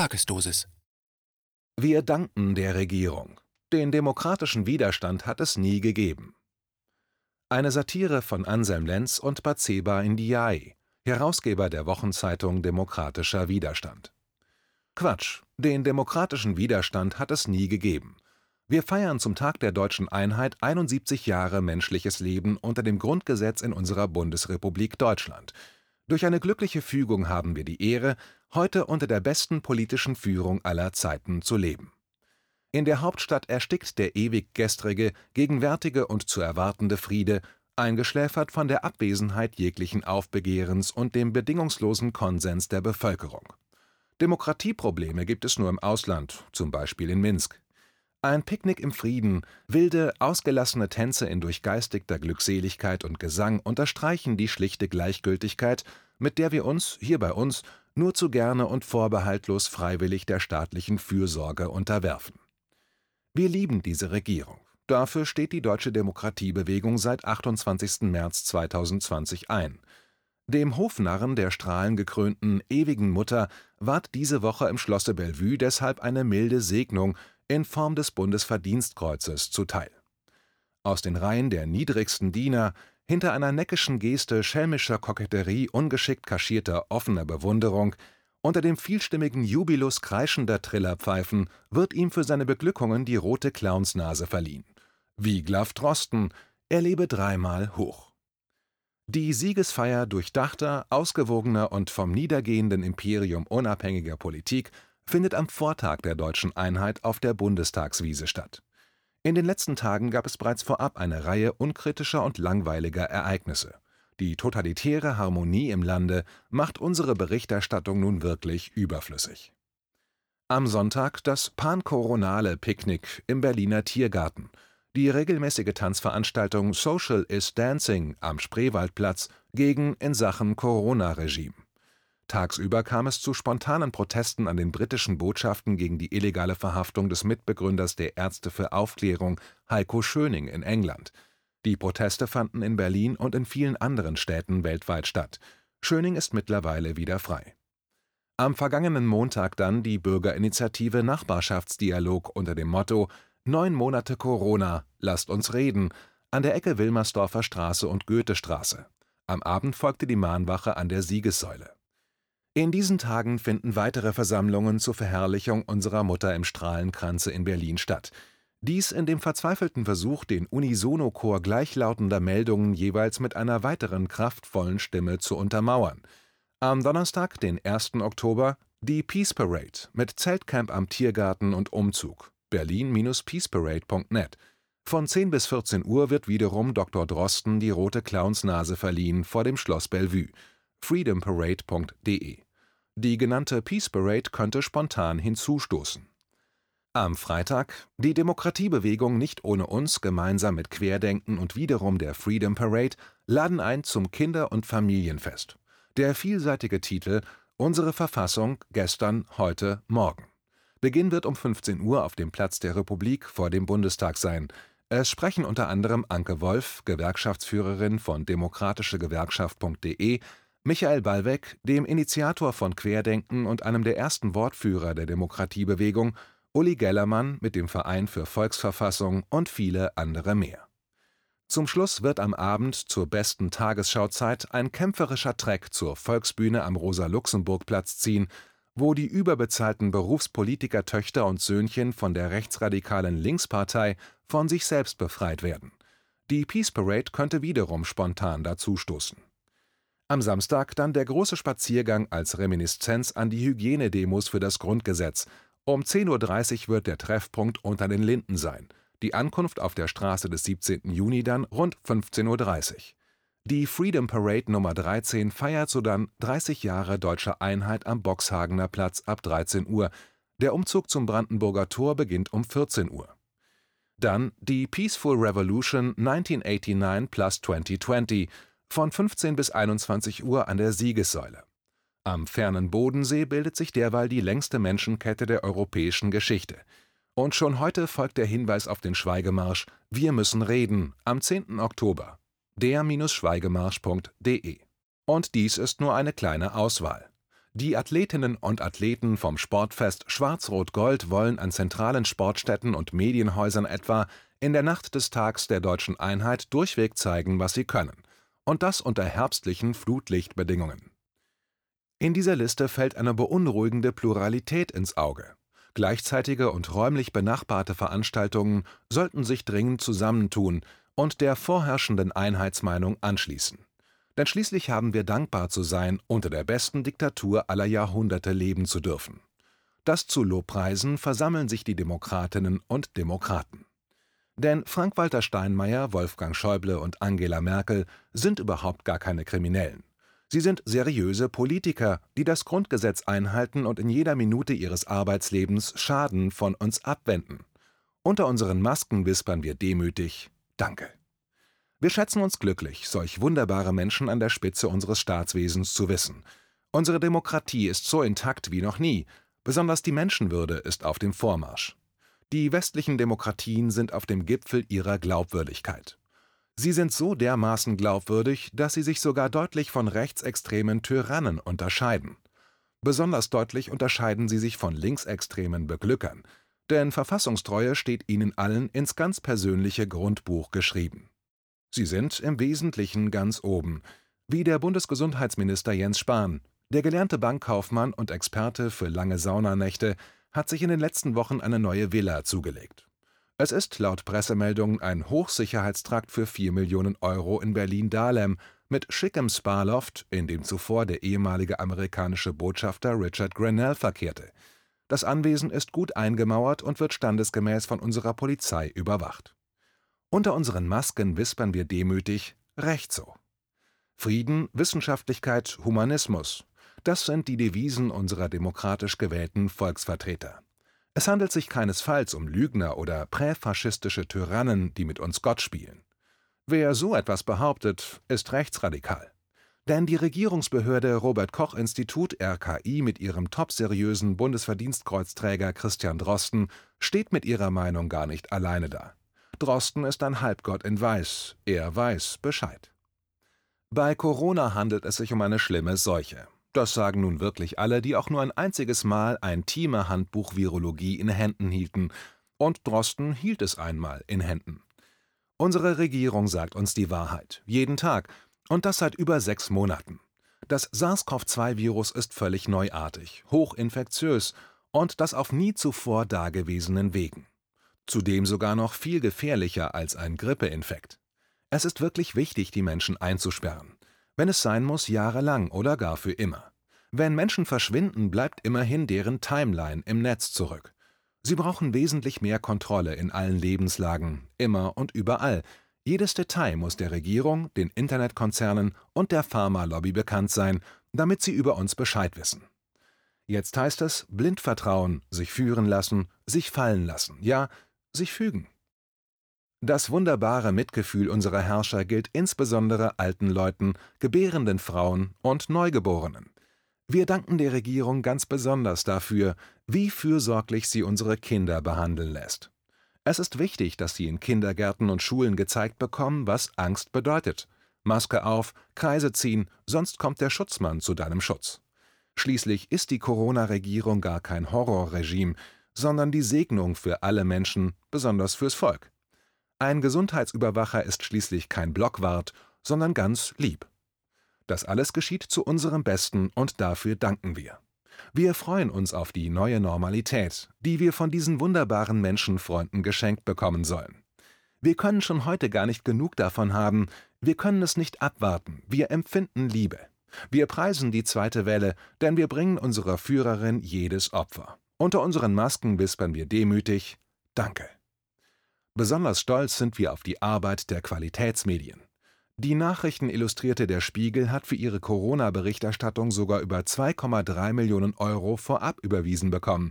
Tagesdosis. Wir danken der Regierung. Den demokratischen Widerstand hat es nie gegeben. Eine Satire von Anselm Lenz und Batseba Ndiaye, Herausgeber der Wochenzeitung Demokratischer Widerstand. Quatsch, den demokratischen Widerstand hat es nie gegeben. Wir feiern zum Tag der deutschen Einheit 71 Jahre menschliches Leben unter dem Grundgesetz in unserer Bundesrepublik Deutschland. Durch eine glückliche Fügung haben wir die Ehre, heute unter der besten politischen Führung aller Zeiten zu leben. In der Hauptstadt erstickt der ewig gestrige, gegenwärtige und zu erwartende Friede, eingeschläfert von der Abwesenheit jeglichen Aufbegehrens und dem bedingungslosen Konsens der Bevölkerung. Demokratieprobleme gibt es nur im Ausland, zum Beispiel in Minsk. Ein Picknick im Frieden, wilde, ausgelassene Tänze in durchgeistigter Glückseligkeit und Gesang unterstreichen die schlichte Gleichgültigkeit, mit der wir uns, hier bei uns, nur zu gerne und vorbehaltlos freiwillig der staatlichen Fürsorge unterwerfen. Wir lieben diese Regierung. Dafür steht die deutsche Demokratiebewegung seit 28. März 2020 ein. Dem Hofnarren der strahlengekrönten ewigen Mutter ward diese Woche im Schlosse Bellevue deshalb eine milde Segnung in Form des Bundesverdienstkreuzes zuteil. Aus den Reihen der niedrigsten Diener, hinter einer neckischen Geste schelmischer Koketterie ungeschickt kaschierter offener Bewunderung, unter dem vielstimmigen Jubilus kreischender Trillerpfeifen wird ihm für seine Beglückungen die rote Clownsnase verliehen. Wie Glav Drosten, er lebe dreimal hoch. Die Siegesfeier durchdachter, ausgewogener und vom niedergehenden Imperium unabhängiger Politik findet am Vortag der deutschen Einheit auf der Bundestagswiese statt. In den letzten Tagen gab es bereits vorab eine Reihe unkritischer und langweiliger Ereignisse. Die totalitäre Harmonie im Lande macht unsere Berichterstattung nun wirklich überflüssig. Am Sonntag das pankoronale Picknick im Berliner Tiergarten, die regelmäßige Tanzveranstaltung Social is Dancing am Spreewaldplatz gegen in Sachen Corona-Regime. Tagsüber kam es zu spontanen Protesten an den britischen Botschaften gegen die illegale Verhaftung des Mitbegründers der Ärzte für Aufklärung Heiko Schöning in England. Die Proteste fanden in Berlin und in vielen anderen Städten weltweit statt. Schöning ist mittlerweile wieder frei. Am vergangenen Montag dann die Bürgerinitiative Nachbarschaftsdialog unter dem Motto Neun Monate Corona, lasst uns reden an der Ecke Wilmersdorfer Straße und Goethestraße. Am Abend folgte die Mahnwache an der Siegessäule. In diesen Tagen finden weitere Versammlungen zur Verherrlichung unserer Mutter im Strahlenkranze in Berlin statt. Dies in dem verzweifelten Versuch, den Unisono-Chor gleichlautender Meldungen jeweils mit einer weiteren kraftvollen Stimme zu untermauern. Am Donnerstag, den 1. Oktober, die Peace Parade mit Zeltcamp am Tiergarten und Umzug. Berlin-peaceparade.net. Von 10 bis 14 Uhr wird wiederum Dr. Drosten die rote Clownsnase verliehen vor dem Schloss Bellevue freedomparade.de. Die genannte Peace Parade könnte spontan hinzustoßen. Am Freitag die Demokratiebewegung Nicht ohne uns gemeinsam mit Querdenken und wiederum der Freedom Parade laden ein zum Kinder- und Familienfest. Der vielseitige Titel Unsere Verfassung gestern, heute, morgen. Beginn wird um 15 Uhr auf dem Platz der Republik vor dem Bundestag sein. Es sprechen unter anderem Anke Wolf, Gewerkschaftsführerin von demokratischegewerkschaft.de, Michael Ballweg, dem Initiator von Querdenken und einem der ersten Wortführer der Demokratiebewegung, Uli Gellermann mit dem Verein für Volksverfassung und viele andere mehr. Zum Schluss wird am Abend zur besten Tagesschauzeit ein kämpferischer Treck zur Volksbühne am Rosa-Luxemburg-Platz ziehen, wo die überbezahlten Berufspolitiker-Töchter und Söhnchen von der rechtsradikalen Linkspartei von sich selbst befreit werden. Die Peace Parade könnte wiederum spontan dazustoßen. Am Samstag dann der große Spaziergang als Reminiszenz an die Hygienedemos für das Grundgesetz. Um 10.30 Uhr wird der Treffpunkt unter den Linden sein. Die Ankunft auf der Straße des 17. Juni dann rund 15.30 Uhr. Die Freedom Parade Nummer 13 feiert sodann 30 Jahre deutscher Einheit am Boxhagener Platz ab 13 Uhr. Der Umzug zum Brandenburger Tor beginnt um 14 Uhr. Dann die Peaceful Revolution 1989 plus 2020 von 15 bis 21 Uhr an der Siegessäule. Am fernen Bodensee bildet sich derweil die längste Menschenkette der europäischen Geschichte. Und schon heute folgt der Hinweis auf den Schweigemarsch Wir müssen reden am 10. Oktober. Der-schweigemarsch.de. Und dies ist nur eine kleine Auswahl. Die Athletinnen und Athleten vom Sportfest Schwarz-Rot-Gold wollen an zentralen Sportstätten und Medienhäusern etwa in der Nacht des Tags der Deutschen Einheit durchweg zeigen, was sie können. Und das unter herbstlichen Flutlichtbedingungen. In dieser Liste fällt eine beunruhigende Pluralität ins Auge. Gleichzeitige und räumlich benachbarte Veranstaltungen sollten sich dringend zusammentun und der vorherrschenden Einheitsmeinung anschließen. Denn schließlich haben wir dankbar zu sein, unter der besten Diktatur aller Jahrhunderte leben zu dürfen. Das zu Lobpreisen versammeln sich die Demokratinnen und Demokraten. Denn Frank-Walter Steinmeier, Wolfgang Schäuble und Angela Merkel sind überhaupt gar keine Kriminellen. Sie sind seriöse Politiker, die das Grundgesetz einhalten und in jeder Minute ihres Arbeitslebens Schaden von uns abwenden. Unter unseren Masken wispern wir demütig Danke. Wir schätzen uns glücklich, solch wunderbare Menschen an der Spitze unseres Staatswesens zu wissen. Unsere Demokratie ist so intakt wie noch nie, besonders die Menschenwürde ist auf dem Vormarsch. Die westlichen Demokratien sind auf dem Gipfel ihrer Glaubwürdigkeit. Sie sind so dermaßen glaubwürdig, dass sie sich sogar deutlich von rechtsextremen Tyrannen unterscheiden. Besonders deutlich unterscheiden sie sich von linksextremen Beglückern, denn Verfassungstreue steht ihnen allen ins ganz persönliche Grundbuch geschrieben. Sie sind im Wesentlichen ganz oben, wie der Bundesgesundheitsminister Jens Spahn. Der gelernte Bankkaufmann und Experte für lange Saunanächte hat sich in den letzten Wochen eine neue Villa zugelegt. Es ist laut Pressemeldungen ein Hochsicherheitstrakt für 4 Millionen Euro in Berlin-Dahlem mit schickem Sparloft, in dem zuvor der ehemalige amerikanische Botschafter Richard Grenell verkehrte. Das Anwesen ist gut eingemauert und wird standesgemäß von unserer Polizei überwacht. Unter unseren Masken wispern wir demütig Recht so. Frieden, Wissenschaftlichkeit, Humanismus, das sind die Devisen unserer demokratisch gewählten Volksvertreter. Es handelt sich keinesfalls um Lügner oder präfaschistische Tyrannen, die mit uns Gott spielen. Wer so etwas behauptet, ist rechtsradikal. Denn die Regierungsbehörde Robert Koch Institut RKI mit ihrem topseriösen Bundesverdienstkreuzträger Christian Drosten steht mit ihrer Meinung gar nicht alleine da. Drosten ist ein Halbgott in Weiß, er weiß Bescheid. Bei Corona handelt es sich um eine schlimme Seuche. Das sagen nun wirklich alle, die auch nur ein einziges Mal ein Thieme-Handbuch Virologie in Händen hielten. Und Drosten hielt es einmal in Händen. Unsere Regierung sagt uns die Wahrheit, jeden Tag, und das seit über sechs Monaten. Das SARS-CoV-2-Virus ist völlig neuartig, hochinfektiös und das auf nie zuvor dagewesenen Wegen zudem sogar noch viel gefährlicher als ein Grippeinfekt. Es ist wirklich wichtig, die Menschen einzusperren. Wenn es sein muss, jahrelang oder gar für immer. Wenn Menschen verschwinden, bleibt immerhin deren Timeline im Netz zurück. Sie brauchen wesentlich mehr Kontrolle in allen Lebenslagen, immer und überall. Jedes Detail muss der Regierung, den Internetkonzernen und der Pharmalobby bekannt sein, damit sie über uns Bescheid wissen. Jetzt heißt es blind vertrauen, sich führen lassen, sich fallen lassen, ja, sich fügen. Das wunderbare Mitgefühl unserer Herrscher gilt insbesondere alten Leuten, gebärenden Frauen und Neugeborenen. Wir danken der Regierung ganz besonders dafür, wie fürsorglich sie unsere Kinder behandeln lässt. Es ist wichtig, dass sie in Kindergärten und Schulen gezeigt bekommen, was Angst bedeutet. Maske auf, Kreise ziehen, sonst kommt der Schutzmann zu deinem Schutz. Schließlich ist die Corona-Regierung gar kein Horrorregime, sondern die Segnung für alle Menschen, besonders fürs Volk. Ein Gesundheitsüberwacher ist schließlich kein Blockwart, sondern ganz lieb. Das alles geschieht zu unserem Besten und dafür danken wir. Wir freuen uns auf die neue Normalität, die wir von diesen wunderbaren Menschenfreunden geschenkt bekommen sollen. Wir können schon heute gar nicht genug davon haben, wir können es nicht abwarten, wir empfinden Liebe. Wir preisen die zweite Welle, denn wir bringen unserer Führerin jedes Opfer. Unter unseren Masken wispern wir demütig Danke. Besonders stolz sind wir auf die Arbeit der Qualitätsmedien. Die Nachrichten Illustrierte der Spiegel hat für ihre Corona-Berichterstattung sogar über 2,3 Millionen Euro vorab überwiesen bekommen.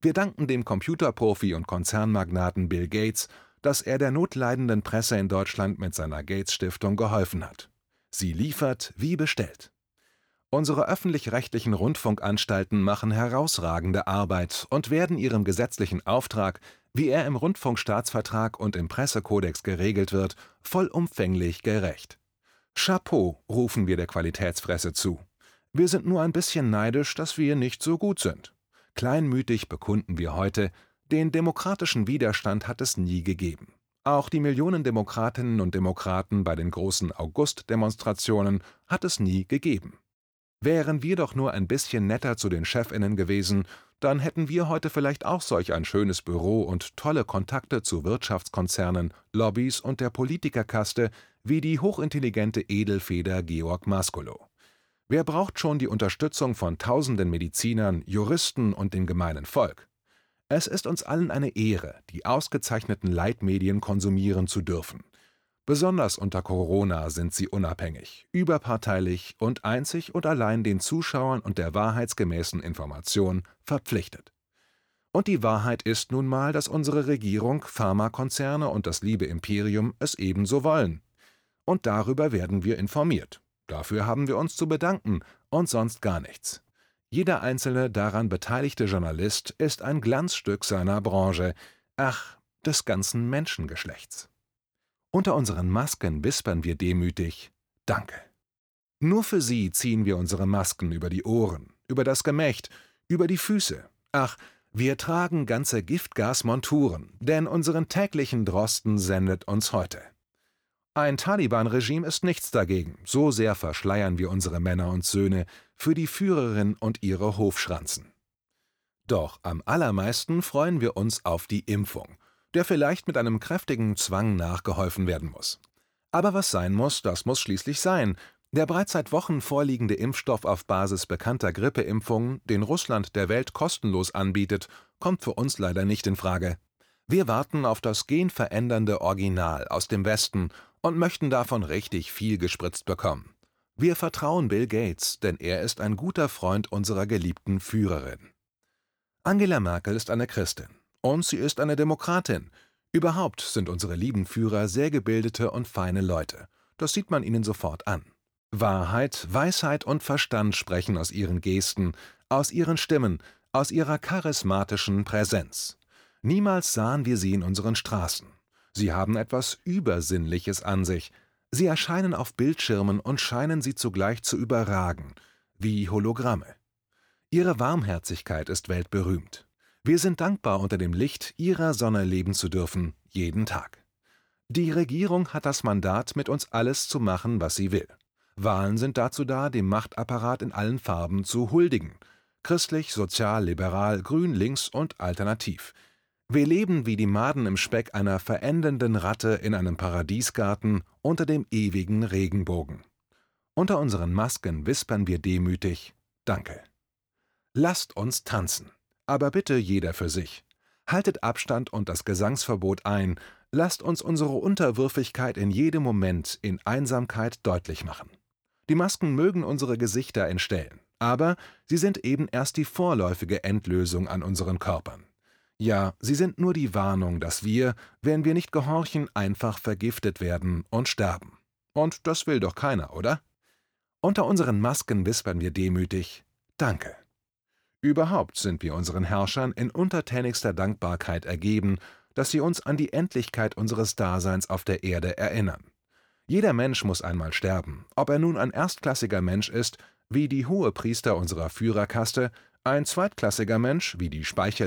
Wir danken dem Computerprofi und Konzernmagnaten Bill Gates, dass er der notleidenden Presse in Deutschland mit seiner Gates Stiftung geholfen hat. Sie liefert wie bestellt. Unsere öffentlich-rechtlichen Rundfunkanstalten machen herausragende Arbeit und werden ihrem gesetzlichen Auftrag, wie er im Rundfunkstaatsvertrag und im Pressekodex geregelt wird, vollumfänglich gerecht. Chapeau rufen wir der Qualitätspresse zu. Wir sind nur ein bisschen neidisch, dass wir nicht so gut sind. Kleinmütig bekunden wir heute, den demokratischen Widerstand hat es nie gegeben. Auch die Millionen Demokratinnen und Demokraten bei den großen August-Demonstrationen hat es nie gegeben. Wären wir doch nur ein bisschen netter zu den Chefinnen gewesen, dann hätten wir heute vielleicht auch solch ein schönes Büro und tolle Kontakte zu Wirtschaftskonzernen, Lobbys und der Politikerkaste wie die hochintelligente Edelfeder Georg Maskolo. Wer braucht schon die Unterstützung von tausenden Medizinern, Juristen und dem gemeinen Volk? Es ist uns allen eine Ehre, die ausgezeichneten Leitmedien konsumieren zu dürfen. Besonders unter Corona sind sie unabhängig, überparteilich und einzig und allein den Zuschauern und der wahrheitsgemäßen Information verpflichtet. Und die Wahrheit ist nun mal, dass unsere Regierung, Pharmakonzerne und das liebe Imperium es ebenso wollen. Und darüber werden wir informiert. Dafür haben wir uns zu bedanken und sonst gar nichts. Jeder einzelne daran beteiligte Journalist ist ein Glanzstück seiner Branche, ach, des ganzen Menschengeschlechts. Unter unseren Masken wispern wir demütig Danke. Nur für Sie ziehen wir unsere Masken über die Ohren, über das Gemächt, über die Füße. Ach, wir tragen ganze Giftgasmonturen, denn unseren täglichen Drosten sendet uns heute. Ein Taliban-Regime ist nichts dagegen, so sehr verschleiern wir unsere Männer und Söhne für die Führerin und ihre Hofschranzen. Doch am allermeisten freuen wir uns auf die Impfung, der vielleicht mit einem kräftigen Zwang nachgeholfen werden muss. Aber was sein muss, das muss schließlich sein. Der bereits seit Wochen vorliegende Impfstoff auf Basis bekannter Grippeimpfungen, den Russland der Welt kostenlos anbietet, kommt für uns leider nicht in Frage. Wir warten auf das genverändernde Original aus dem Westen und möchten davon richtig viel gespritzt bekommen. Wir vertrauen Bill Gates, denn er ist ein guter Freund unserer geliebten Führerin. Angela Merkel ist eine Christin und sie ist eine Demokratin. Überhaupt sind unsere lieben Führer sehr gebildete und feine Leute. Das sieht man ihnen sofort an. Wahrheit, Weisheit und Verstand sprechen aus ihren Gesten, aus ihren Stimmen, aus ihrer charismatischen Präsenz. Niemals sahen wir sie in unseren Straßen. Sie haben etwas Übersinnliches an sich. Sie erscheinen auf Bildschirmen und scheinen sie zugleich zu überragen, wie Hologramme. Ihre Warmherzigkeit ist weltberühmt. Wir sind dankbar, unter dem Licht ihrer Sonne leben zu dürfen, jeden Tag. Die Regierung hat das Mandat, mit uns alles zu machen, was sie will. Wahlen sind dazu da, dem Machtapparat in allen Farben zu huldigen. Christlich, sozial, liberal, grün, links und alternativ – wir leben wie die Maden im Speck einer verendenden Ratte in einem Paradiesgarten unter dem ewigen Regenbogen. Unter unseren Masken wispern wir demütig Danke. Lasst uns tanzen, aber bitte jeder für sich. Haltet Abstand und das Gesangsverbot ein, lasst uns unsere Unterwürfigkeit in jedem Moment in Einsamkeit deutlich machen. Die Masken mögen unsere Gesichter entstellen, aber sie sind eben erst die vorläufige Endlösung an unseren Körpern. Ja, sie sind nur die Warnung, dass wir, wenn wir nicht gehorchen, einfach vergiftet werden und sterben. Und das will doch keiner, oder? Unter unseren Masken wispern wir demütig Danke. Überhaupt sind wir unseren Herrschern in untertänigster Dankbarkeit ergeben, dass sie uns an die Endlichkeit unseres Daseins auf der Erde erinnern. Jeder Mensch muss einmal sterben, ob er nun ein erstklassiger Mensch ist, wie die Hohepriester unserer Führerkaste, ein zweitklassiger Mensch, wie die Speichel